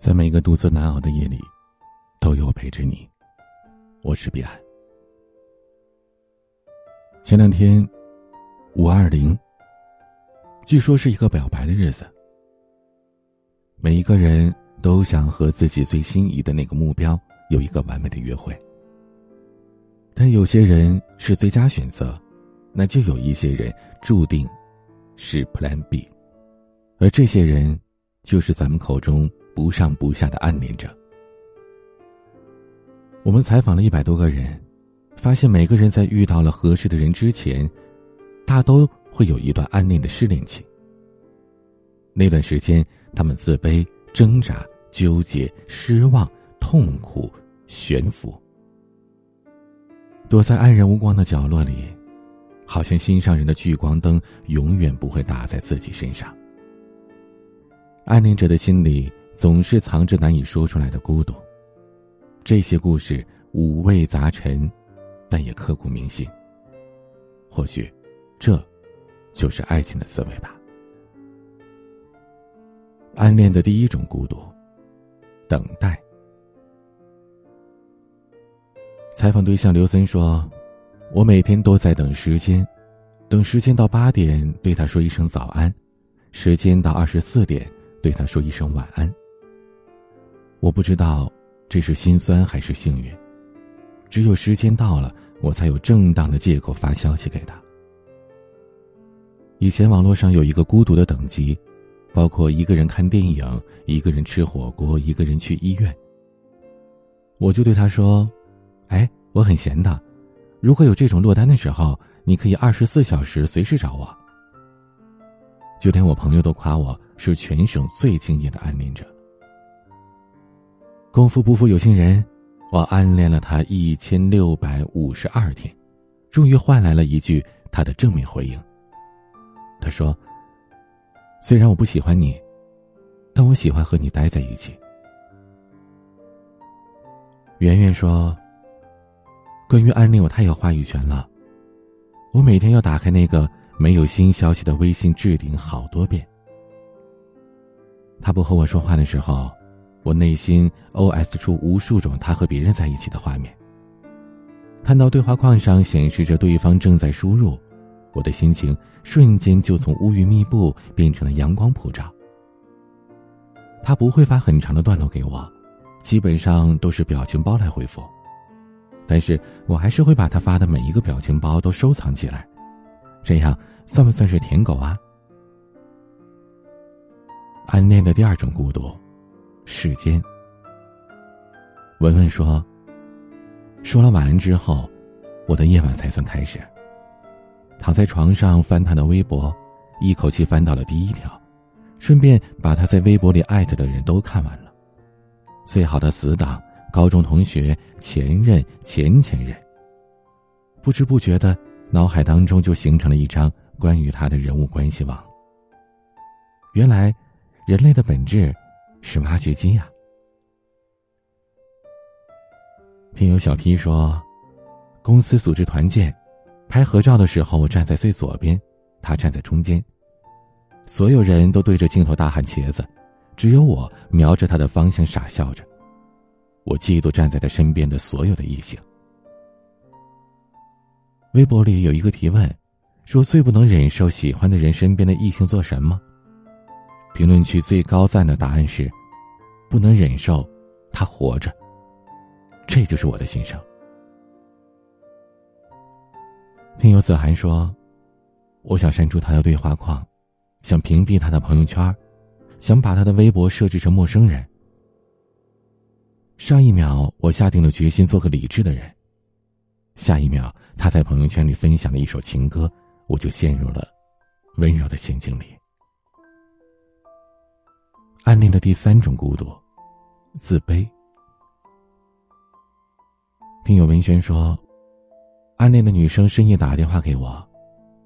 在每一个独自难熬的夜里，都有我陪着你。我是彼岸。前两天，五二零，据说是一个表白的日子。每一个人都想和自己最心仪的那个目标有一个完美的约会，但有些人是最佳选择，那就有一些人注定是 Plan B，而这些人就是咱们口中。不上不下的暗恋着。我们采访了一百多个人，发现每个人在遇到了合适的人之前，大都会有一段暗恋的失恋期。那段时间，他们自卑、挣扎、纠结、失望、痛苦、悬浮，躲在黯然无光的角落里，好像心上人的聚光灯永远不会打在自己身上。暗恋者的心里。总是藏着难以说出来的孤独。这些故事五味杂陈，但也刻骨铭心。或许，这，就是爱情的滋味吧。暗恋的第一种孤独，等待。采访对象刘森说：“我每天都在等时间，等时间到八点对他说一声早安，时间到二十四点对他说一声晚安。”我不知道这是心酸还是幸运，只有时间到了，我才有正当的借口发消息给他。以前网络上有一个孤独的等级，包括一个人看电影、一个人吃火锅、一个人去医院。我就对他说：“哎，我很闲的，如果有这种落单的时候，你可以二十四小时随时找我。”就连我朋友都夸我是全省最敬业的暗恋者。功夫不负有心人，我暗恋了他一千六百五十二天，终于换来了一句他的正面回应。他说：“虽然我不喜欢你，但我喜欢和你待在一起。”圆圆说：“关于暗恋，我太有话语权了，我每天要打开那个没有新消息的微信置顶好多遍。他不和我说话的时候。”我内心 O.S 出无数种他和别人在一起的画面。看到对话框上显示着对方正在输入，我的心情瞬间就从乌云密布变成了阳光普照。他不会发很长的段落给我，基本上都是表情包来回复，但是我还是会把他发的每一个表情包都收藏起来，这样算不算是舔狗啊？暗恋的第二种孤独。世间，文文说：“说了晚安之后，我的夜晚才算开始。躺在床上翻他的微博，一口气翻到了第一条，顺便把他在微博里艾特的人都看完了。最好的死党、高中同学、前任、前前任。不知不觉的，脑海当中就形成了一张关于他的人物关系网。原来，人类的本质。”是挖掘机呀！听友小 P 说，公司组织团建，拍合照的时候，我站在最左边，他站在中间。所有人都对着镜头大喊“茄子”，只有我瞄着他的方向傻笑着。我嫉妒站在他身边的所有的异性。微博里有一个提问，说最不能忍受喜欢的人身边的异性做什么？评论区最高赞的答案是：不能忍受他活着。这就是我的心声。听友子涵说：“我想删除他的对话框，想屏蔽他的朋友圈，想把他的微博设置成陌生人。上一秒我下定了决心做个理智的人，下一秒他在朋友圈里分享了一首情歌，我就陷入了温柔的陷阱里。”暗恋的第三种孤独，自卑。听友文轩说，暗恋的女生深夜打电话给我，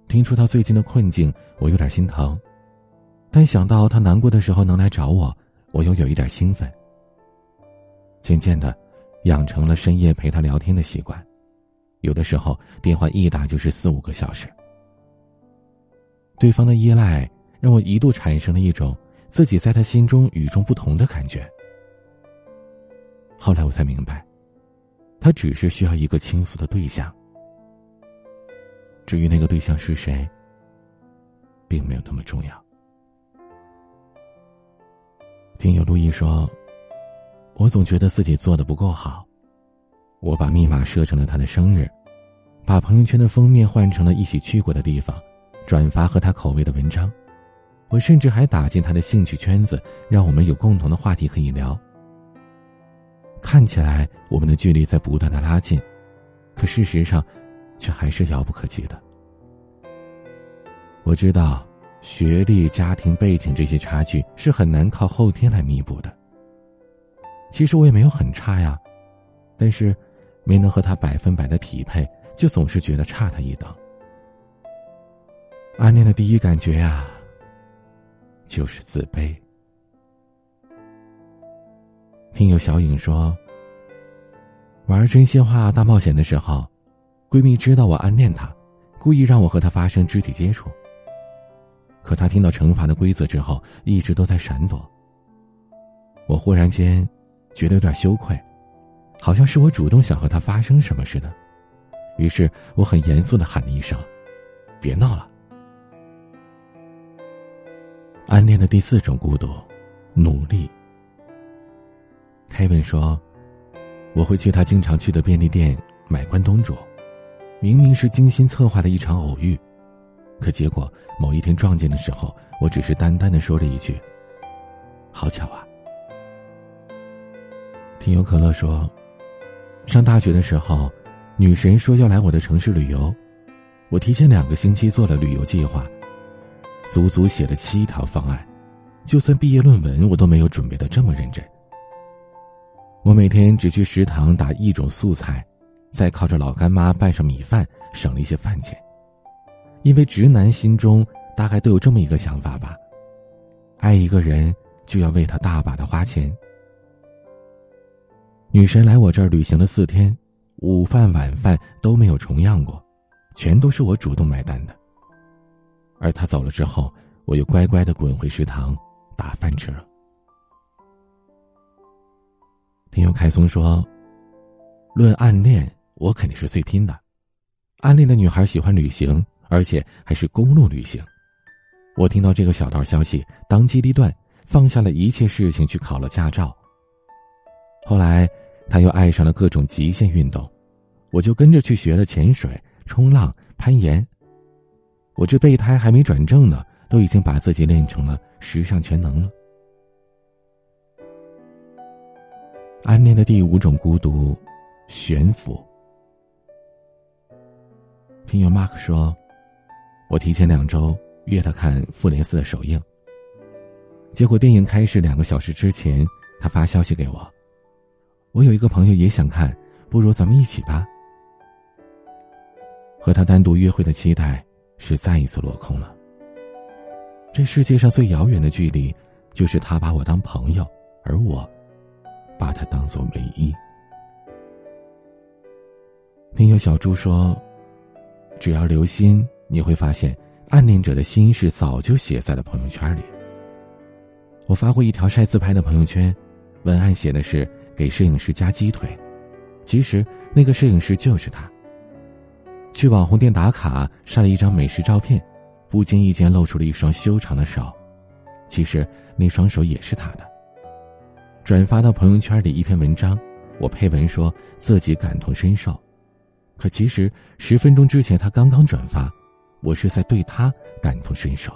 听出她最近的困境，我有点心疼，但想到她难过的时候能来找我，我又有一点兴奋。渐渐的，养成了深夜陪她聊天的习惯，有的时候电话一打就是四五个小时。对方的依赖让我一度产生了一种。自己在他心中与众不同的感觉，后来我才明白，他只是需要一个倾诉的对象。至于那个对象是谁，并没有那么重要。听友陆毅说：“我总觉得自己做的不够好，我把密码设成了他的生日，把朋友圈的封面换成了一起去过的地方，转发和他口味的文章。”我甚至还打进他的兴趣圈子，让我们有共同的话题可以聊。看起来我们的距离在不断的拉近，可事实上，却还是遥不可及的。我知道，学历、家庭背景这些差距是很难靠后天来弥补的。其实我也没有很差呀，但是，没能和他百分百的匹配，就总是觉得差他一等。暗恋的第一感觉呀。就是自卑。听友小影说，玩真心话大冒险的时候，闺蜜知道我暗恋她，故意让我和她发生肢体接触。可她听到惩罚的规则之后，一直都在闪躲。我忽然间觉得有点羞愧，好像是我主动想和她发生什么似的。于是我很严肃的喊了一声：“别闹了。”暗恋的第四种孤独，努力。凯文说：“我会去他经常去的便利店买关东煮，明明是精心策划的一场偶遇，可结果某一天撞见的时候，我只是淡淡的说了一句：‘好巧啊。’”听友可乐说：“上大学的时候，女神说要来我的城市旅游，我提前两个星期做了旅游计划。”足足写了七条方案，就算毕业论文，我都没有准备的这么认真。我每天只去食堂打一种素菜，再靠着老干妈拌上米饭，省了一些饭钱。因为直男心中大概都有这么一个想法吧：爱一个人就要为他大把的花钱。女神来我这儿旅行了四天，午饭晚饭都没有重样过，全都是我主动买单的。而他走了之后，我又乖乖的滚回食堂打饭吃了。听友凯松说：“论暗恋，我肯定是最拼的。暗恋的女孩喜欢旅行，而且还是公路旅行。我听到这个小道消息，当机立断，放下了一切事情去考了驾照。后来，他又爱上了各种极限运动，我就跟着去学了潜水、冲浪、攀岩。”我这备胎还没转正呢，都已经把自己练成了时尚全能了。暗恋的第五种孤独，悬浮。听友 Mark 说，我提前两周约他看《复联四》的首映，结果电影开始两个小时之前，他发消息给我，我有一个朋友也想看，不如咱们一起吧。和他单独约会的期待。是再一次落空了。这世界上最遥远的距离，就是他把我当朋友，而我把他当做唯一。听友小猪说：“只要留心，你会发现暗恋者的心事早就写在了朋友圈里。”我发过一条晒自拍的朋友圈，文案写的是“给摄影师加鸡腿”，其实那个摄影师就是他。去网红店打卡，晒了一张美食照片，不经意间露出了一双修长的手，其实那双手也是他的。转发到朋友圈里一篇文章，我配文说自己感同身受，可其实十分钟之前他刚刚转发，我是在对他感同身受。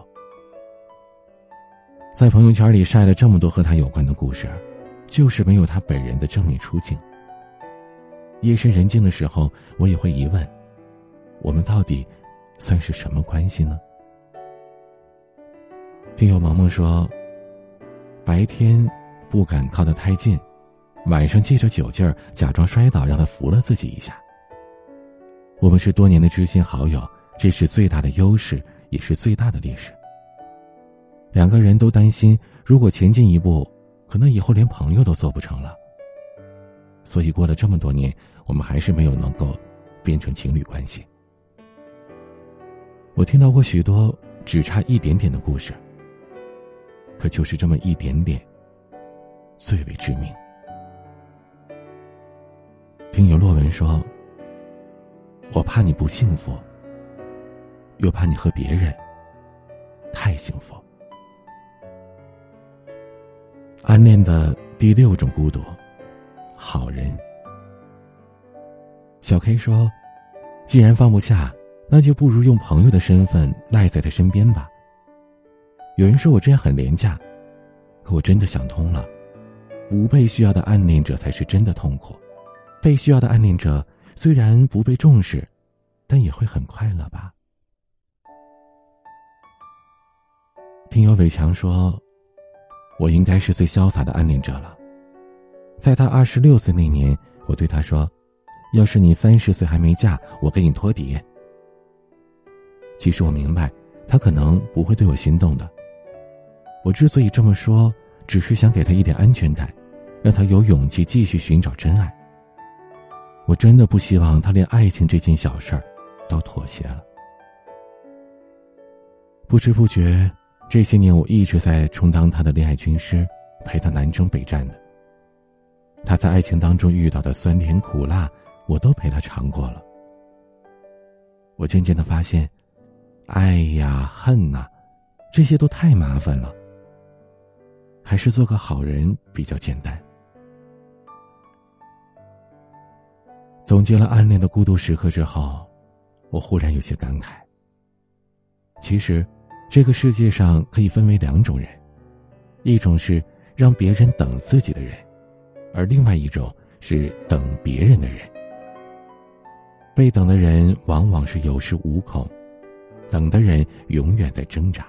在朋友圈里晒了这么多和他有关的故事，就是没有他本人的正面出镜。夜深人静的时候，我也会疑问。我们到底算是什么关系呢？听友萌萌说：“白天不敢靠得太近，晚上借着酒劲儿假装摔倒，让他扶了自己一下。我们是多年的知心好友，这是最大的优势，也是最大的劣势。两个人都担心，如果前进一步，可能以后连朋友都做不成了。所以过了这么多年，我们还是没有能够变成情侣关系。”我听到过许多只差一点点的故事，可就是这么一点点，最为致命。听有洛文说：“我怕你不幸福，又怕你和别人太幸福。”暗恋的第六种孤独，好人。小 K 说：“既然放不下，那就不如用朋友的身份赖在他身边吧。”有人说我这样很廉价，可我真的想通了，不被需要的暗恋者才是真的痛苦。被需要的暗恋者虽然不被重视，但也会很快乐吧。听友伟强说：“我应该是最潇洒的暗恋者了。在他二十六岁那年，我对他说：‘要是你三十岁还没嫁，我给你托底。’其实我明白，他可能不会对我心动的。我之所以这么说，只是想给他一点安全感，让他有勇气继续寻找真爱。”我真的不希望他连爱情这件小事儿都妥协了。不知不觉，这些年我一直在充当他的恋爱军师，陪他南征北战的。他在爱情当中遇到的酸甜苦辣，我都陪他尝过了。我渐渐的发现，爱呀恨呐，这些都太麻烦了，还是做个好人比较简单。总结了暗恋的孤独时刻之后，我忽然有些感慨。其实，这个世界上可以分为两种人，一种是让别人等自己的人，而另外一种是等别人的人。被等的人往往是有恃无恐，等的人永远在挣扎。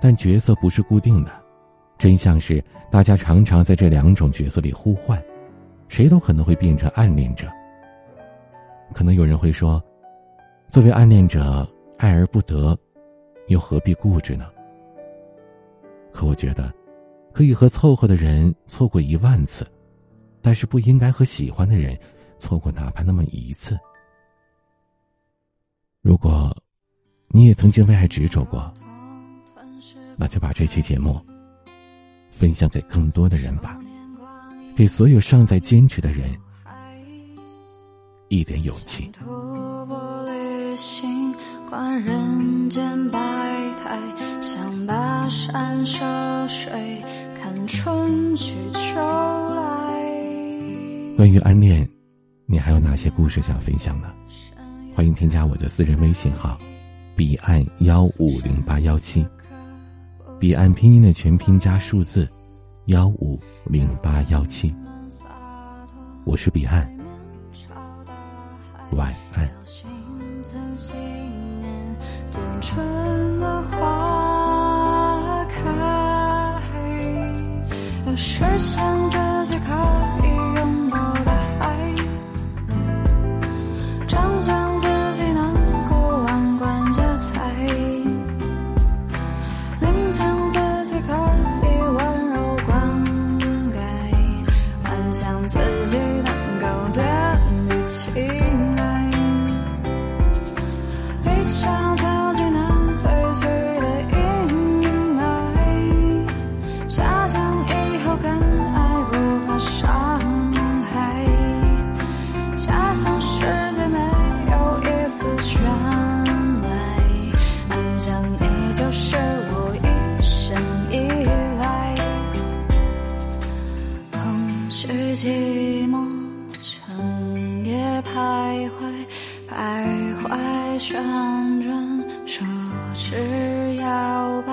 但角色不是固定的，真相是大家常常在这两种角色里互换。谁都可能会变成暗恋者。可能有人会说，作为暗恋者，爱而不得，又何必固执呢？可我觉得，可以和凑合的人错过一万次，但是不应该和喜欢的人错过哪怕那么一次。如果，你也曾经为爱执着过，那就把这期节目分享给更多的人吧。给所有尚在坚持的人一点勇气。关于暗恋，你还有哪些故事想分享呢？欢迎添加我的私人微信号：彼岸幺五零八幺七，彼岸拼音的全拼加数字。幺五零八幺七，我是彼岸，晚安。有时想着自己蛋糕的语气。是寂寞，深夜徘徊，徘徊旋转，手指摇摆，